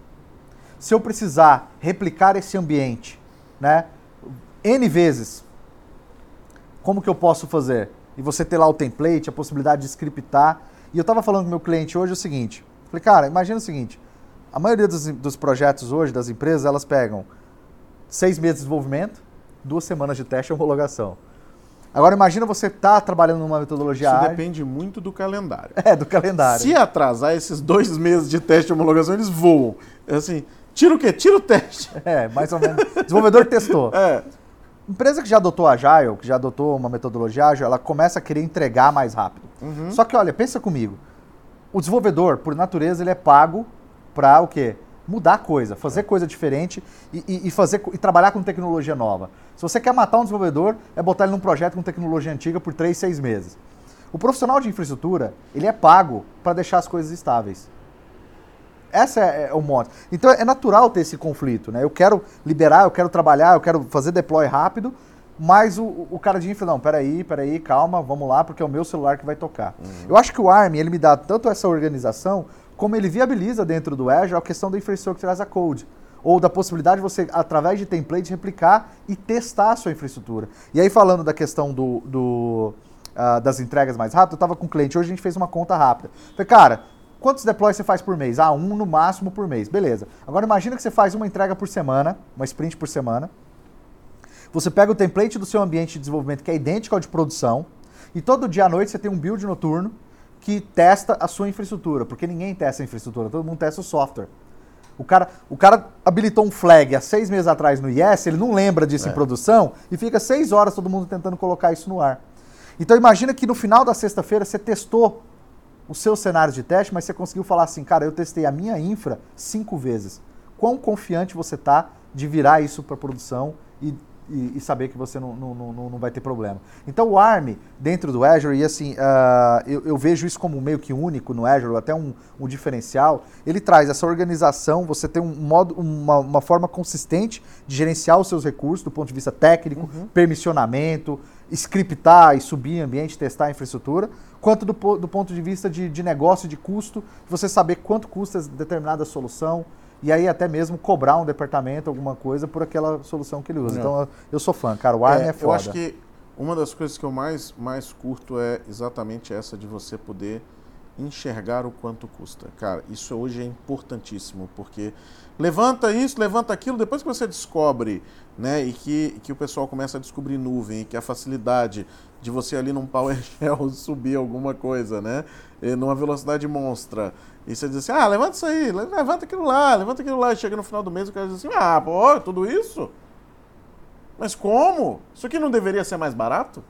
Se eu precisar replicar esse ambiente, né, N vezes, como que eu posso fazer? E você ter lá o template, a possibilidade de scriptar. E eu estava falando com meu cliente hoje o seguinte, falei, cara, imagina o seguinte, a maioria dos, dos projetos hoje, das empresas, elas pegam seis meses de desenvolvimento, duas semanas de teste e homologação. Agora imagina você estar trabalhando numa metodologia Isso ágil. depende muito do calendário. É, do calendário. Se atrasar esses dois meses de teste de homologação, eles voam. É assim, tira o quê? Tira o teste. É, mais ou menos. Desenvolvedor testou. É, Empresa que já adotou Agile, que já adotou uma metodologia Agile, ela começa a querer entregar mais rápido. Uhum. Só que, olha, pensa comigo. O desenvolvedor, por natureza, ele é pago para o quê? Mudar coisa, fazer coisa diferente e, e- e fazer, e trabalhar com tecnologia nova. Se você quer matar um desenvolvedor, é botar ele num projeto com tecnologia antiga por três, seis meses. O profissional de infraestrutura, ele é pago para deixar as coisas estáveis. Essa é, é o mote. Então é natural ter esse conflito, né? Eu quero liberar, eu quero trabalhar, eu quero fazer deploy rápido, mas o, o cara de infra, não, peraí, peraí, calma, vamos lá, porque é o meu celular que vai tocar. Eu acho que o ARM, ele me dá tanto essa organização, como ele viabiliza dentro do Azure a questão da infraestrutura as a code. Ou da possibilidade de você, através de templates, replicar e testar a sua infraestrutura. E aí, falando da questão do, do, ah, das entregas mais rápidas, eu estava com um cliente, hoje a gente fez uma conta rápida. Falei, cara, quantos deploys você faz por mês? Ah, um no máximo por mês. Beleza. Agora imagina que você faz uma entrega por semana, uma sprint por semana. Você pega o template do seu ambiente de desenvolvimento, que é idêntico ao de produção, e todo dia à noite você tem um build noturno que testa a sua infraestrutura, porque ninguém testa a infraestrutura, todo mundo testa o software. O cara, o cara habilitou um flag há seis meses atrás no IS, ele não lembra disso em produção, e fica seis horas todo mundo tentando colocar isso no ar. Então imagina que no final da sexta-feira você testou os seus cenários de teste, mas você conseguiu falar assim, cara, eu testei a minha infra cinco vezes. Quão confiante você está de virar isso para produção e, e- e saber que você não, não, não, não vai ter problema. Então o ARM dentro do Azure, e assim, ah, eu, eu vejo isso como meio que único no Azure, até um, um diferencial, ele traz essa organização, você tem um modo, uma, uma forma consistente de gerenciar os seus recursos do ponto de vista técnico, permissionamento, scriptar e subir ambiente, testar a infraestrutura, quanto do, do ponto de vista de, de negócio, de custo, você saber quanto custa determinada solução, e aí até mesmo cobrar um departamento, alguma coisa, por aquela solução que ele usa. É. Então eu, eu sou fã, cara, o ARM é, É, foda. eu acho que uma das coisas que eu mais, mais curto é exatamente essa de você poder enxergar o quanto custa. Cara, isso hoje é importantíssimo, porque levanta isso, levanta aquilo, depois que você descobre, né, e que, que o pessoal começa a descobrir nuvem, e que a facilidade de você ali num PowerShell subir alguma coisa, né, numa velocidade monstra, e você diz assim, ah, levanta isso aí, levanta aquilo lá, levanta aquilo lá, e chega no final do mês o cara diz assim, ah, pô, tudo isso? Mas como? Isso aqui não deveria ser mais barato?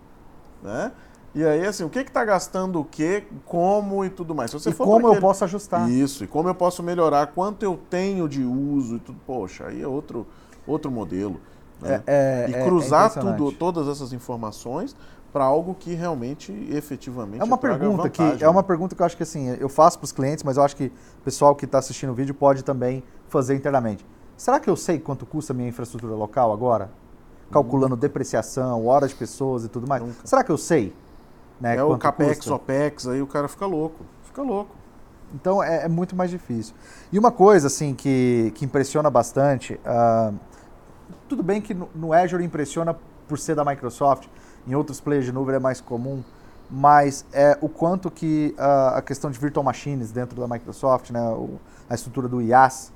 Né? E aí, assim, o que está gastando o quê, como e tudo mais. Se você e como aquele... eu posso ajustar. Isso, e como eu posso melhorar, quanto eu tenho de uso e tudo. Poxa, aí é outro, outro modelo. Né? É, é, e é cruzar é tudo, todas essas informações para algo que realmente, efetivamente, é uma pergunta que é uma pergunta que eu acho que assim eu faço para os clientes, mas eu acho que o pessoal que está assistindo o vídeo pode também fazer internamente. Será que eu sei quanto custa a minha infraestrutura local agora? Calculando depreciação, horas de pessoas e tudo mais. Nunca. Será que eu sei? Né, é o capex, custa. opex, aí o cara fica louco, fica louco. Então é, é muito mais difícil. E uma coisa assim que, que impressiona bastante, uh, tudo bem que no, no, Azure impressiona por ser da Microsoft, em outros players de nuvem é mais comum, mas é o quanto que uh, a questão de virtual machines dentro da Microsoft, né, o, a estrutura do IaaS,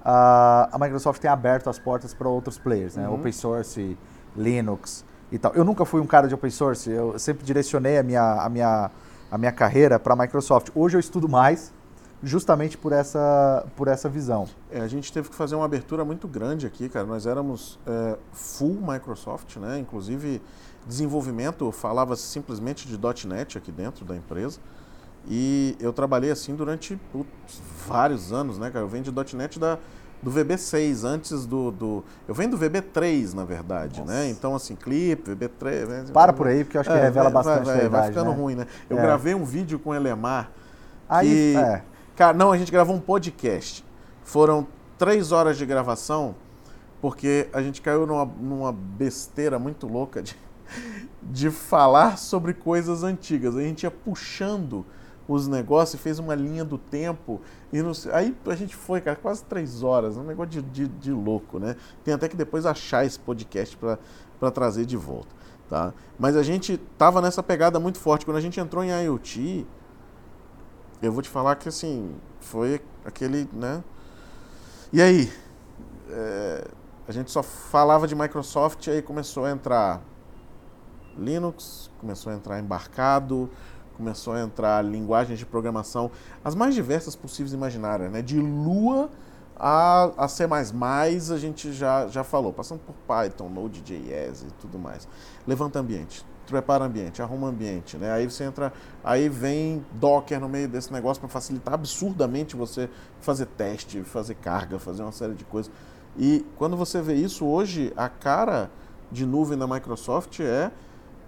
uh, a Microsoft tem aberto as portas para outros players, né, uhum. open source, Linux, e tal. Eu nunca fui um cara de open source, eu sempre direcionei a minha, a minha, a minha carreira para a Microsoft. Hoje eu estudo mais justamente por essa, por essa visão. É, a gente teve que fazer uma abertura muito grande aqui, cara. Nós éramos é, full Microsoft, né? Inclusive desenvolvimento falava simplesmente de .NET aqui dentro da empresa. E eu trabalhei assim durante putz, vários anos, né, cara? Eu venho de .NET da do VB6, antes do, do. Eu venho do VB3, na verdade, né? Nossa. né? Então, assim, clipe, VB3. Para por aí, porque eu acho que é, revela vai, bastante. Vai, vai, vai ficando né? ruim, né? Eu é. gravei um vídeo com o Elemar. Aí, que, é. Cara, não, a gente gravou um podcast. Foram três horas de gravação, porque a gente caiu numa, numa besteira muito louca de, de falar sobre coisas antigas. A gente ia puxando os negócios, fez uma linha do tempo. E no, aí a gente foi, cara, quase três horas, um negócio de, de, de louco, né? Tem até que depois achar esse podcast para trazer de volta, tá? Mas a gente tava nessa pegada muito forte. Quando a gente entrou em IoT, eu vou te falar que, assim, foi aquele, né? E aí? É, a gente só falava de Microsoft, aí começou a entrar Linux, começou a entrar embarcado, começou a entrar linguagens de programação, as mais diversas possíveis imaginárias, né? De Lua a, a C++, a gente já, já falou, passando por Python, Node.js e tudo mais. Levanta ambiente, prepara ambiente, arruma ambiente, né? Aí você entra, aí vem Docker no meio desse negócio para facilitar absurdamente você fazer teste, fazer carga, fazer uma série de coisas. E quando você vê isso hoje, a cara de nuvem da Microsoft é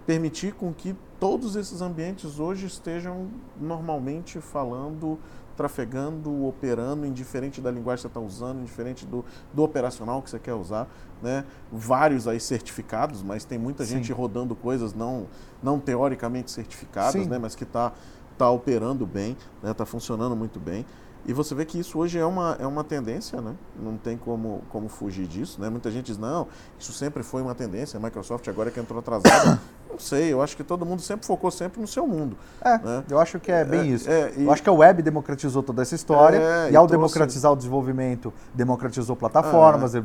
permitir com que todos esses ambientes hoje estejam normalmente falando, trafegando, operando, indiferente da linguagem que você está usando, indiferente do, do operacional que você quer usar. Né? Vários aí certificados, mas tem muita Sim. gente rodando coisas não, não teoricamente certificadas, né? mas que está tá operando bem, está né? Tá funcionando muito bem. E você vê que isso hoje é uma, é uma tendência, né? não tem como, como fugir disso. Né? Muita gente diz, não, isso sempre foi uma tendência, a Microsoft agora é que entrou atrasada. não sei, eu acho que todo mundo sempre focou sempre no seu mundo. É, né? eu acho que é bem é, isso. É, e... Eu acho que a web democratizou toda essa história é, e ao democratizar o desenvolvimento, democratizou plataformas. É.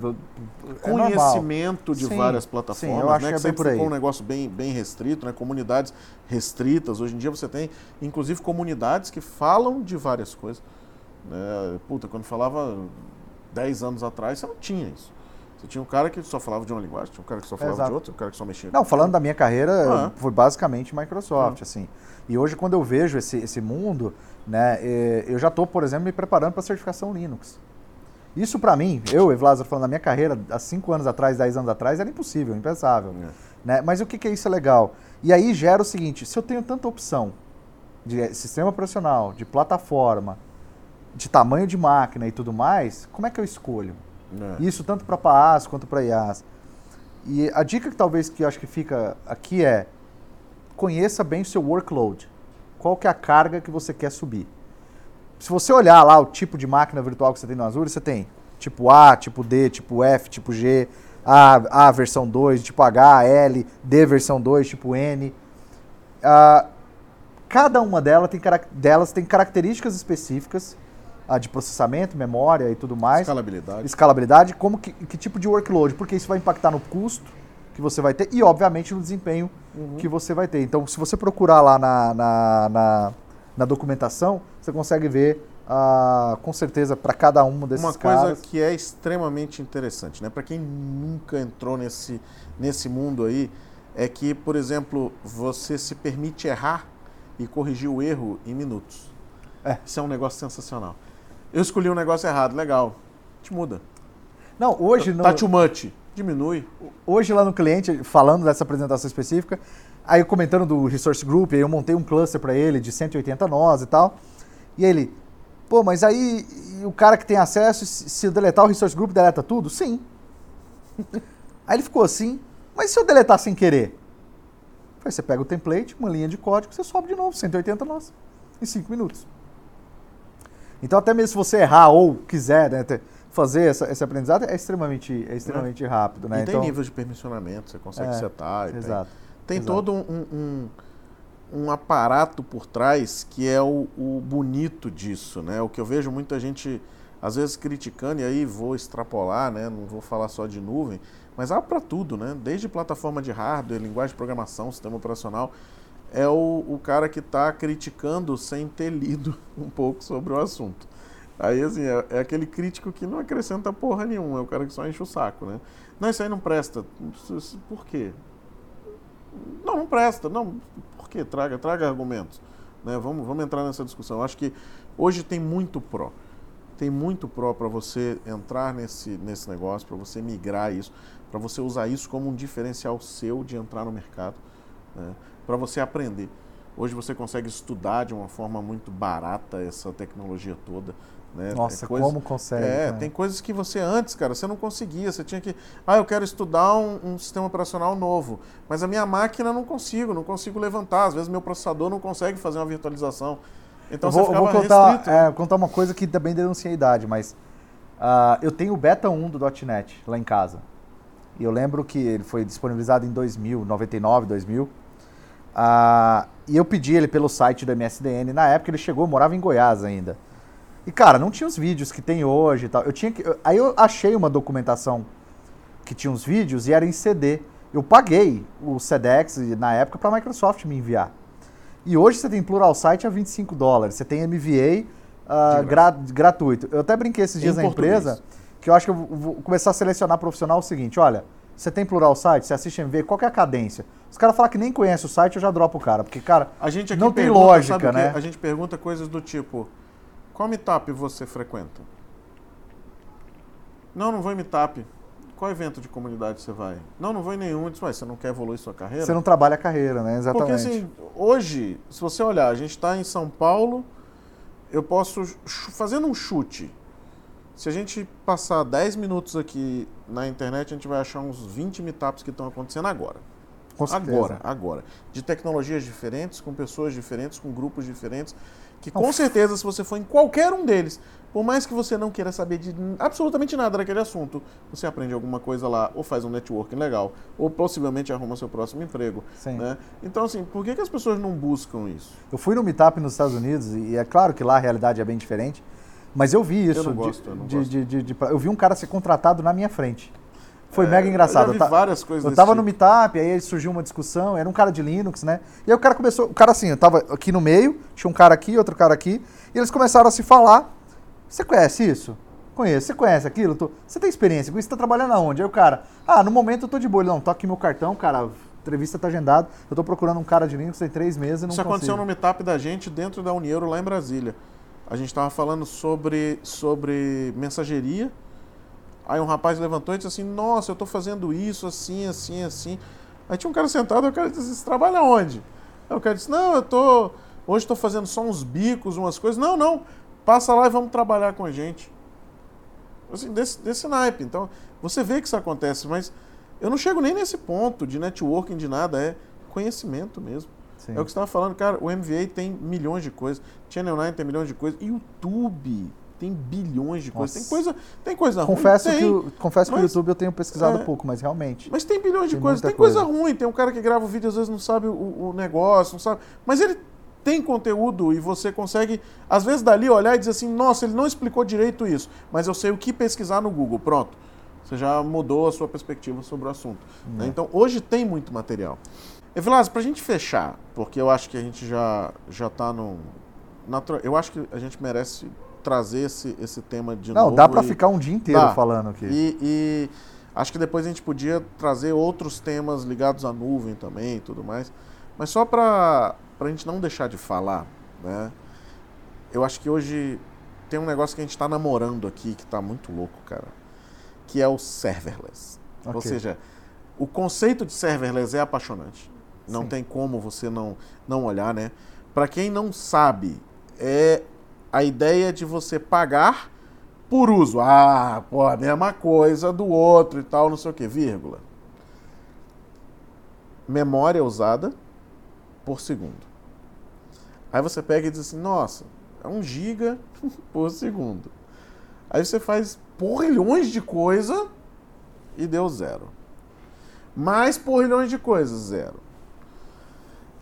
Conhecimento de sim, várias plataformas, sim, eu acho né? que, que é sempre ficou um negócio bem, bem restrito, né? comunidades restritas. Hoje em dia você tem, inclusive, comunidades que falam de várias coisas. Né? Puta, quando falava 10 anos atrás, você não tinha isso. Você tinha um cara que só falava de uma linguagem, tinha um cara que só falava Exato. de outra, um cara que só mexia. Não, falando da minha carreira, ah. foi basicamente Microsoft, ah. assim. E hoje, quando eu vejo esse, esse mundo, né, é, eu já estou, por exemplo, me preparando para a certificação Linux. Isso para mim, eu, Evlazar, falando da minha carreira, há 5 anos atrás, 10 anos atrás, era impossível, impensável. É. Né? Mas o que, que é isso legal? E aí gera o seguinte, se eu tenho tanta opção de sistema operacional, de plataforma, de tamanho de máquina e tudo mais, como é que eu escolho? É. Isso tanto para PAAS quanto para IaaS. E a dica que talvez que eu acho que fica aqui é conheça bem o seu workload. Qual que é a carga que você quer subir? Se você olhar lá o tipo de máquina virtual que você tem no Azure, você tem tipo A, tipo D, tipo F, tipo G, A, A versão 2, tipo H, L, D versão 2, tipo N. Uh, Cada uma delas tem, delas tem características específicas ah, de processamento, memória e tudo mais. Escalabilidade. escalabilidade, como que, que tipo de workload, porque isso vai impactar no custo que você vai ter e, obviamente, no desempenho que você vai ter. Então, se você procurar lá na, na, na, na documentação, você consegue ver, ah, com certeza, para cada um desses Uma coisa caras. que é extremamente interessante, né? Para quem nunca entrou nesse, nesse mundo aí, é que, por exemplo, você se permite errar e corrigir o erro em minutos. É. Isso é um negócio sensacional. Eu escolhi um negócio errado, legal. Te muda. Não, hoje no, Tá too much. Diminui. hoje lá no cliente, falando dessa apresentação específica, aí comentando do Resource Group, aí eu montei um cluster para ele de 180 nós e tal. E ele, pô, mas aí o cara que tem acesso, se se eu deletar o Resource Group, deleta tudo? Sim. aí ele ficou assim, mas se eu deletar sem querer? Aí você pega o template, uma linha de código, você sobe de novo, 180 nós, em 5 minutos. Então até mesmo se você errar ou quiser né, ter- fazer essa, esse aprendizado, é extremamente, é extremamente rápido. Né? E tem então, nível de permissionamento, você consegue É, setar. e tem- Exato. Tem Exato. todo um, um, um aparato por trás que é o, o bonito disso, né? O que eu vejo muita gente, às vezes, criticando, e aí vou extrapolar, né? Não vou falar só de nuvem, mas há para tudo, né? Desde plataforma de hardware, linguagem de programação, sistema operacional. É o, o cara que está criticando sem ter lido um pouco sobre o assunto. Aí, assim, é, é aquele crítico que não acrescenta porra nenhuma, é o cara que só enche o saco, né? Não, isso aí não presta. Por quê? Não, não presta. Não, por quê? Traga, traga argumentos. Né? Vamos, vamos entrar nessa discussão. Eu acho que hoje tem muito pró. Tem muito pró para você entrar nesse, nesse negócio, para você migrar isso, para você usar isso como um diferencial seu de entrar no mercado, né? Para você aprender. Hoje você consegue estudar de uma forma muito barata essa tecnologia toda. Né? Nossa, coisa- como consegue? é, né? tem coisas que você antes, cara, você não conseguia. Você tinha que. Ah, eu quero estudar um, um sistema operacional novo. Mas a minha máquina não consigo, não consigo levantar. Às vezes meu processador não consegue fazer uma virtualização. Então eu vou, você eu vou ficava contar, restrito. né? é, contar uma coisa que também denuncia a idade, mas ah, eu tenho o beta 1 do .NET lá em casa. E eu lembro que ele foi disponibilizado em 2000, 99, 2000. Ah, e eu pedi ele pelo site do MSDN. Na época ele chegou, morava em Goiás ainda. E cara, não tinha os vídeos que tem hoje e tal. Eu tinha que, eu- aí eu achei uma documentação que tinha os vídeos e era em CD. Eu paguei o SEDEX na época para a Microsoft me enviar. E hoje você tem Plural Site a 25 dólares. Você tem MVA ah, De gra- gratuito. Eu até brinquei esses Em dias na português. empresa que eu acho que eu vou começar a selecionar profissional o seguinte: olha, você tem Plural Site, você assiste MVA, qual é a cadência? Os caras falam que nem conhece o site, eu já dropo o cara. Porque, cara, A gente aqui não tem pergunta, lógica, o quê? né? A gente pergunta coisas do tipo: qual meetup você frequenta? Não, não vou em meetup. Qual evento de comunidade você vai? Não, não vou em nenhum. "Ué, você não quer evoluir sua carreira? você não trabalha a carreira, né? Exatamente. Porque assim, hoje, se você olhar, a gente está em São Paulo, eu posso, fazendo um chute, se a gente passar 10 minutos aqui na internet, a gente vai achar uns 20 meetups que estão acontecendo agora. Agora, agora. De tecnologias diferentes, com pessoas diferentes, com grupos diferentes, que com certeza, se você for em qualquer um deles, por mais que você não queira saber de absolutamente nada daquele assunto, você aprende alguma coisa lá, ou faz um networking legal, ou possivelmente arruma seu próximo emprego. Sim. Né? Então, assim, por que, que as pessoas não buscam isso? Eu fui no Meetup nos Estados Unidos e é claro que lá a realidade é bem diferente, mas eu vi isso. não de- gosto, eu não de, gosto. de- de- de- eu vi um cara ser contratado na minha frente. Foi É, mega engraçado. Eu vi várias coisas Eu tava tipo. no Meetup, aí surgiu uma discussão, era um cara de Linux, né? E aí o cara começou, o cara assim, eu tava aqui no meio, tinha um cara aqui, outro cara aqui, e eles começaram a se falar. Você conhece isso? Conheço. Você conhece aquilo? Tô- Você tem experiência com isso? Você tá trabalhando aonde? Aí o cara, ah, no momento eu tô de. Ele, Não, tô aqui meu cartão, cara, a entrevista tá agendada. Eu tô procurando um cara de Linux tem três meses e não Isso aconteceu consigo. no meetup da gente dentro da Unieuro lá em Brasília. A gente estava falando sobre, sobre mensageria. Aí um rapaz levantou e disse assim: Nossa, eu estou fazendo isso assim, assim, assim. Aí tinha um cara sentado o cara disse: Você trabalha onde? Aí o cara disse: Não, eu tô. Hoje estou fazendo só uns bicos, umas coisas. Não, não. Passa lá e vamos trabalhar com a gente. Assim, desse, desse naipe. Então, você vê que isso acontece, mas eu não chego nem nesse ponto de networking, de nada. É conhecimento mesmo. Sim. É o que você estava falando, cara. O MVA tem milhões de coisas. Channel 9 tem milhões de coisas. YouTube tem bilhões de coisas. Tem coisa, tem coisa Confesso, ruim. que, Tem. o, confesso que o mas- YouTube eu tenho pesquisado É. pouco, mas realmente. Mas tem bilhões de Tem coisas. Tem coisa. coisa. ruim. Tem um cara que grava o vídeo às vezes não sabe o, o negócio, não sabe. Mas ele tem conteúdo e você consegue, às vezes, dali olhar e dizer assim: nossa, ele não explicou direito isso, mas eu sei o que pesquisar no Google. Pronto. Você já mudou a sua perspectiva sobre o assunto. Né? Então, hoje tem muito material. Evilás, para a gente fechar, porque eu acho que a gente já já está no. Natural, eu acho que a gente merece trazer esse, esse tema de Não, novo. dá para ficar um dia inteiro falando aqui. E, e acho que depois a gente podia trazer outros temas ligados à nuvem também e tudo mais. Mas só para a gente não deixar de falar, né? Eu acho que hoje tem um negócio que a gente está namorando aqui que está muito louco, cara. Que é o serverless. Ou Ok. seja, o conceito de serverless é apaixonante. Não Sim. tem como você não, não olhar, né? Para quem não sabe, é a ideia de você pagar por uso. Ah, pô, a mesma coisa do outro e tal, não sei o que, vírgula. Memória usada por segundo. Aí você pega e diz assim, nossa, é um giga por segundo. Aí você faz porrilhões de coisa e deu zero. Mais porrilhões de coisas, zero.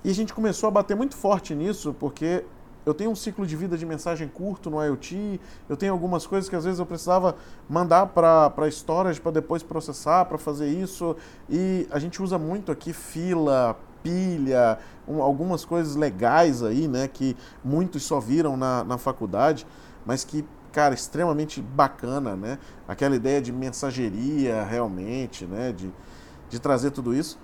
E a gente começou a bater muito forte nisso, porque eu tenho um ciclo de vida de mensagem curto no IoT, eu tenho algumas coisas que às vezes eu precisava mandar para storage para depois processar, para fazer isso, e a gente usa muito aqui fila, pilha, um- algumas coisas legais aí, né, que muitos só viram na, na faculdade, mas que, cara, extremamente bacana, né, aquela ideia de mensageria realmente, né, de, de trazer tudo isso.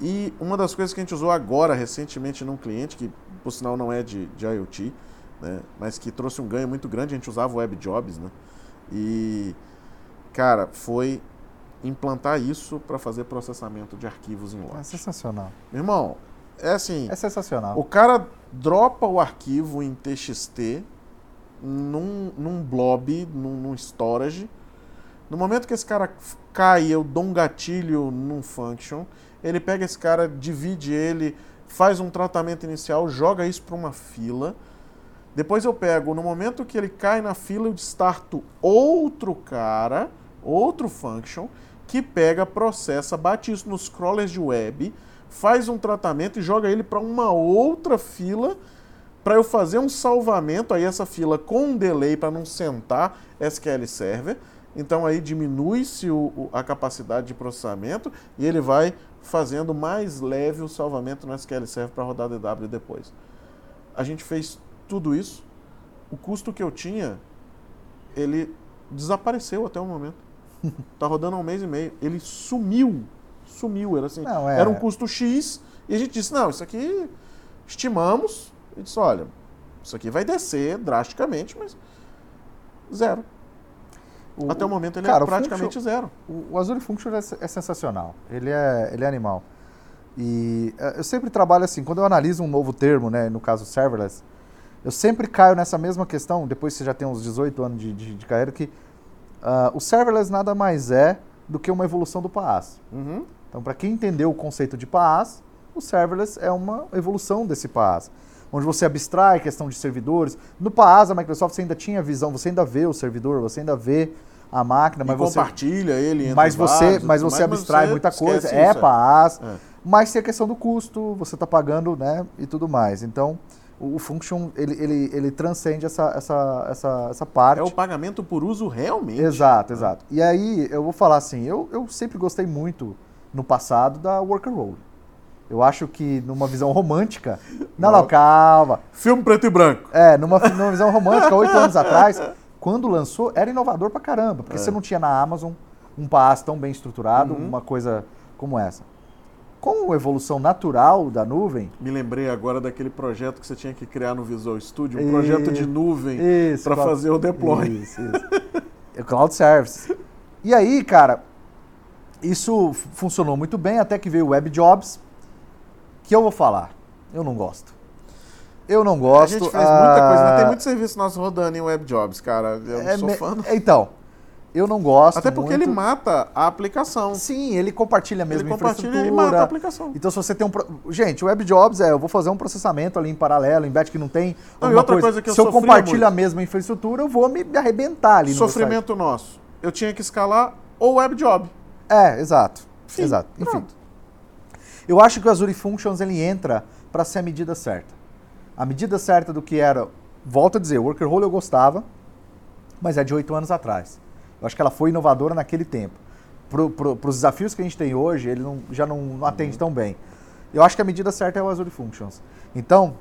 E uma das coisas que a gente usou agora, recentemente, num cliente, que por sinal não é de, de IoT, né, mas que trouxe um ganho muito grande, a gente usava o Web Jobs, né? E, cara, foi implantar isso para fazer processamento de arquivos em É lote. sensacional. Meu irmão, é assim, É sensacional. o cara dropa o arquivo em TXT num, num blob, num, num storage. No momento que esse cara cai, eu dou um gatilho num function. Ele pega esse cara, divide ele, faz um tratamento inicial, joga isso para uma fila. Depois eu pego, no momento que ele cai na fila, eu destarto outro cara, outro function, que pega, processa, bate isso nos crawlers de web, faz um tratamento e joga ele para uma outra fila para eu fazer um salvamento, aí essa fila com um delay para não sentar SQL Server. Então aí diminui-se a capacidade de processamento e ele vai fazendo mais leve o salvamento no SQL Server para rodar DW depois. A gente fez tudo isso. O custo que eu tinha, ele desapareceu até o momento. Tá rodando há um mês e meio. Ele sumiu. Sumiu. Era assim. Não, é- Era um custo X. E a gente disse, não, isso aqui estimamos. E disse, olha, isso aqui vai descer drasticamente, mas zero. O- Até o momento ele cara, é o praticamente Function- zero. O, o Azure Function é, é sensacional. Ele é, ele é animal. E eh, eu sempre trabalho assim, quando eu analiso um novo termo, né, no caso serverless, eu sempre caio nessa mesma questão, depois que você já tem uns 18 anos de, de, de carreira, que ah, o serverless nada mais é do que uma evolução do PaaS. Uhum. Então, para quem entendeu o conceito de PaaS, o serverless é uma evolução desse PaaS. Onde você abstrai questão de servidores. No PaaS, a Microsoft você ainda tinha visão, você ainda vê o servidor, você ainda vê a máquina, E mas você compartilha ele mas você, vários, mas você mas abstrai você muita coisa, é isso, PaaS, É. mas tem a questão do custo, você está pagando, né, e tudo mais. Então, o, o Function, ele, ele, ele transcende essa, essa, essa, essa parte. É o pagamento por uso realmente. Exato, exato. E aí, eu vou falar assim, eu, eu sempre gostei muito, no passado, da Worker Role. Eu acho que numa visão romântica... Não, não, calma. Filme preto e branco. É, numa, numa visão romântica, oito anos atrás, quando lançou, era inovador pra caramba, porque É. você não tinha na Amazon um PaaS tão bem estruturado, Uhum. uma coisa como essa. Com a evolução natural da nuvem, Me lembrei agora daquele projeto que você tinha que criar no Visual Studio, um E- projeto de nuvem para cloud- fazer o deploy. Isso, isso. É Cloud Services. E aí, cara, isso funcionou muito bem até que veio o Web Jobs, que eu vou falar. Eu não gosto. Eu não A gosto. gente fez muita coisa, né? ah, tem muito serviço nosso rodando em Web Jobs, cara. Eu não é sou fã. não. Então, eu não gosto. Até porque muito. ele mata a aplicação. Sim, ele compartilha a mesma Ele compartilha e mata a aplicação. Então, se você tem um. Gente, Web Jobs é, eu vou fazer um processamento ali em paralelo, em batch que não tem. Não, e outra coisa que eu se eu compartilho muito. a mesma infraestrutura, eu vou me arrebentar ali no Sofrimento nosso. Eu tinha que escalar o Web Job. É, exato. Fim, exato. Enfim. pronto. Eu acho que o Azure Functions ele entra para ser a medida certa. a medida certa do que era, volto a dizer, o Worker Hole eu gostava, mas é de oito anos atrás. Eu acho que ela foi inovadora naquele tempo. Para pro, os desafios que a gente tem hoje, ele não, já não, não atende uhum. tão bem. Eu acho que a medida certa é o Azure Functions. Então,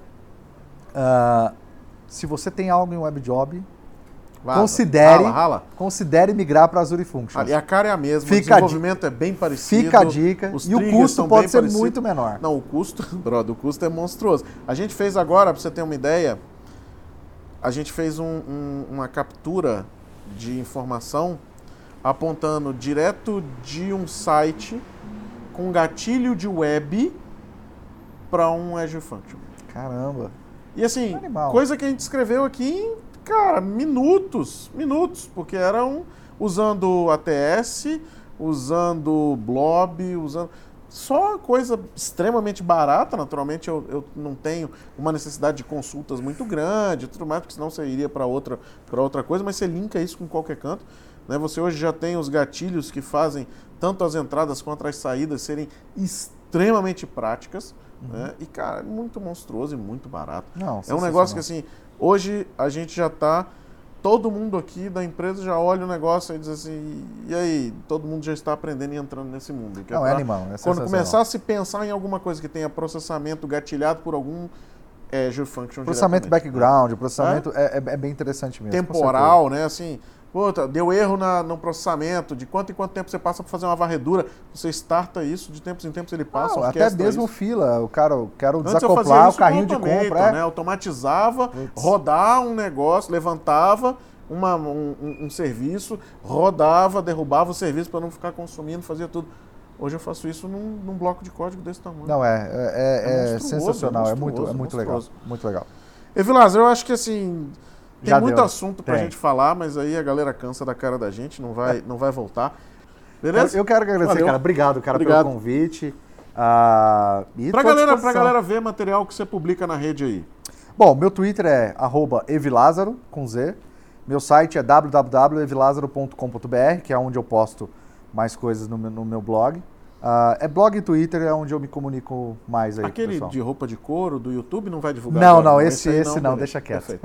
uh, se você tem algo em WebJob, considere, rala, rala. considere migrar para Azure Functions. E a cara é a mesma, fica o desenvolvimento é bem parecido. Fica a dica. e o custo pode ser parecido. muito menor. Não, o custo, brother, o custo é monstruoso. A gente fez agora, para você ter uma ideia, a gente fez um, um, uma captura de informação apontando direto de um site com gatilho de web para um Azure Function. Caramba. E assim, Animal. coisa que a gente escreveu aqui em, cara, minutos, minutos, porque eram usando ATS, usando Blob, usando só coisa extremamente barata, naturalmente eu, eu não tenho uma necessidade de consultas muito grande, tudo mais, porque senão você iria para outra, outra coisa, mas você linka isso com qualquer canto. Né? Você hoje já tem os gatilhos que fazem tanto as entradas quanto as saídas serem extremamente práticas. Uhum. Né? E, cara, é muito monstruoso e muito barato. Não, é um negócio que, assim, hoje a gente já está. Todo mundo aqui da empresa já olha o negócio e diz assim: e aí? Todo mundo já está aprendendo e entrando nesse mundo. É Não, é, é animal. É quando começar a se pensar em alguma coisa que tenha processamento gatilhado por algum é, Function Processamento background, processamento é? É, é, bem interessante mesmo. Temporal, né? Assim, Puta, deu erro na, no processamento, de quanto em quanto tempo você passa para fazer uma varredura, você starta isso, de tempos em tempos ele passa. Até mesmo isso. fila, o cara, quero Antes desacoplar o carrinho de compra. É. Né? Automatizava, rodar um negócio, levantava uma, um, um, serviço, rodava, derrubava o serviço para não ficar consumindo, fazia tudo. Hoje eu faço isso num, num, bloco de código desse tamanho. Não, é, é, é, é sensacional, é, muito, é muito legal. Muito legal. Evilás, eu acho que assim, tem Já muito deu. assunto pra Tem. gente falar, mas aí a galera cansa da cara da gente, não vai, não vai voltar. Beleza? Eu, eu quero agradecer, Valeu. cara. Obrigado, cara, Obrigado. pelo convite. Uh, e pra, galera, pra galera ver material que você publica na rede aí. Bom, meu Twitter é evilázaro, com Z. Meu site é www.evilázaro.com.br, que é onde eu posto mais coisas no meu, no meu blog. Uh, é blog e Twitter é onde eu me comunico mais aí. Aquele pessoal. de roupa de couro do YouTube não vai divulgar? Não, agora, não, esse, esse não, não deixa quieto.